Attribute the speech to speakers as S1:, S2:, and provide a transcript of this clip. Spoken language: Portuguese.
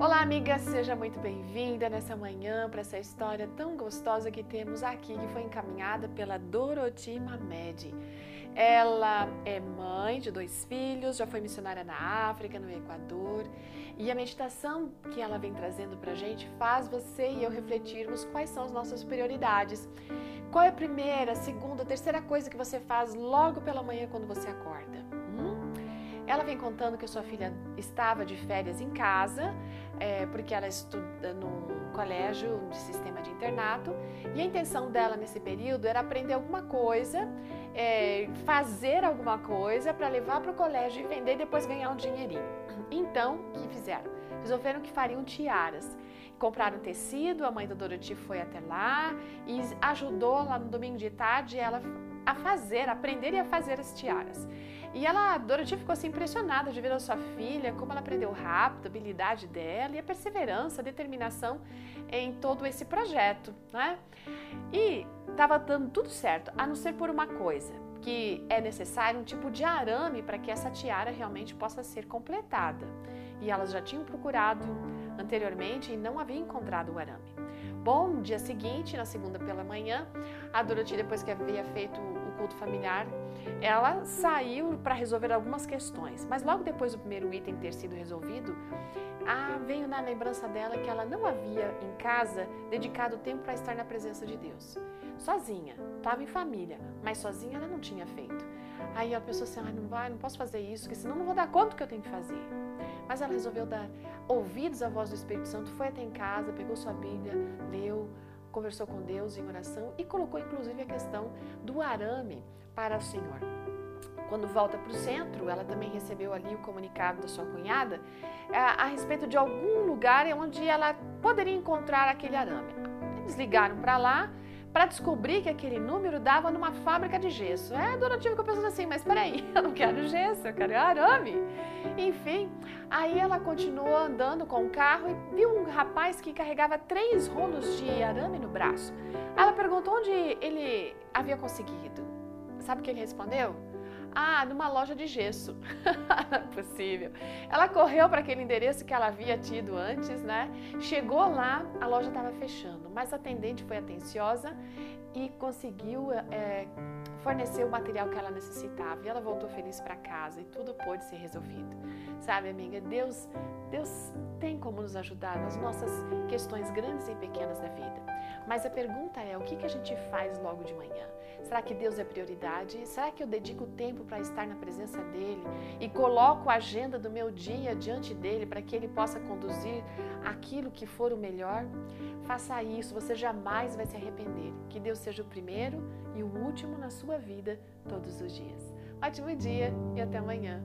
S1: Olá, amiga, seja muito bem-vinda nessa manhã para essa história tão gostosa que temos aqui, que foi encaminhada pela Doroti Mamed. Ela é mãe de dois filhos, já foi missionária na África, no Equador, e a meditação que ela vem trazendo para a gente faz você e eu refletirmos quais são as nossas prioridades. Qual é a primeira, segunda, terceira coisa que você faz logo pela manhã quando você acorda? Hum? Ela vem contando que a sua filha estava de férias em casa, é, porque ela estuda num colégio de sistema de internato, e a intenção dela nesse período era aprender alguma coisa, é, fazer alguma coisa para levar para o colégio e vender e depois ganhar um dinheirinho. Então, o que fizeram? Resolveram que fariam tiaras. Compraram tecido, a mãe da Dorothy foi até lá e ajudou lá no domingo de tarde ela a fazer, a aprender e a fazer as tiaras. E ela, Dorothy ficou assim impressionada de ver a sua filha, como ela aprendeu rápido, a habilidade dela e a perseverança, a determinação em todo esse projeto, né? E estava dando tudo certo, a não ser por uma coisa, que é necessário um tipo de arame para que essa tiara realmente possa ser completada. E elas já tinham procurado anteriormente e não haviam encontrado o arame. Bom, dia seguinte, na segunda pela manhã, a Dorothy, depois que havia feito culto familiar, ela saiu para resolver algumas questões. Mas logo depois do primeiro item ter sido resolvido, ah, veio na lembrança dela que ela não havia em casa dedicado tempo para estar na presença de Deus. Sozinha, estava em família, mas sozinha ela não tinha feito. Aí a pessoa assim, ah, não vai, não posso fazer isso, porque senão não vou dar conta do que eu tenho que fazer. Mas ela resolveu dar ouvidos à voz do Espírito Santo, foi até em casa, pegou sua Bíblia, leu, conversou com Deus em oração e colocou inclusive a questão do arame para o Senhor. Quando volta para o centro, ela também recebeu ali o comunicado da sua cunhada a, é, a respeito de algum lugar onde ela poderia encontrar aquele arame. Eles ligaram para lá para descobrir que aquele número dava numa fábrica de gesso. É, a dona tive que pensando assim, mas peraí, eu não quero gesso, eu quero arame. Enfim, aí ela continuou andando com o carro e viu um rapaz que carregava três rolos de arame no braço. Ela perguntou onde ele havia conseguido. Sabe o que ele respondeu? Ah, numa loja de gesso. É possível. Ela correu para aquele endereço que ela havia tido antes, né? Chegou lá, a loja estava fechando, mas a atendente foi atenciosa e conseguiu é, fornecer o material que ela necessitava. E ela voltou feliz para casa e tudo pôde ser resolvido. Sabe, amiga, Deus, Deus tem como nos ajudar nas nossas questões grandes e pequenas da vida. Mas a pergunta é: o que, que a gente faz logo de manhã? Será que Deus é prioridade? Será que eu dedico tempo para estar na presença dEle e coloco a agenda do meu dia diante dEle para que Ele possa conduzir aquilo que for o melhor? Faça isso, você jamais vai se arrepender. Que Deus seja o primeiro e o último na sua vida todos os dias. Ótimo dia e até amanhã.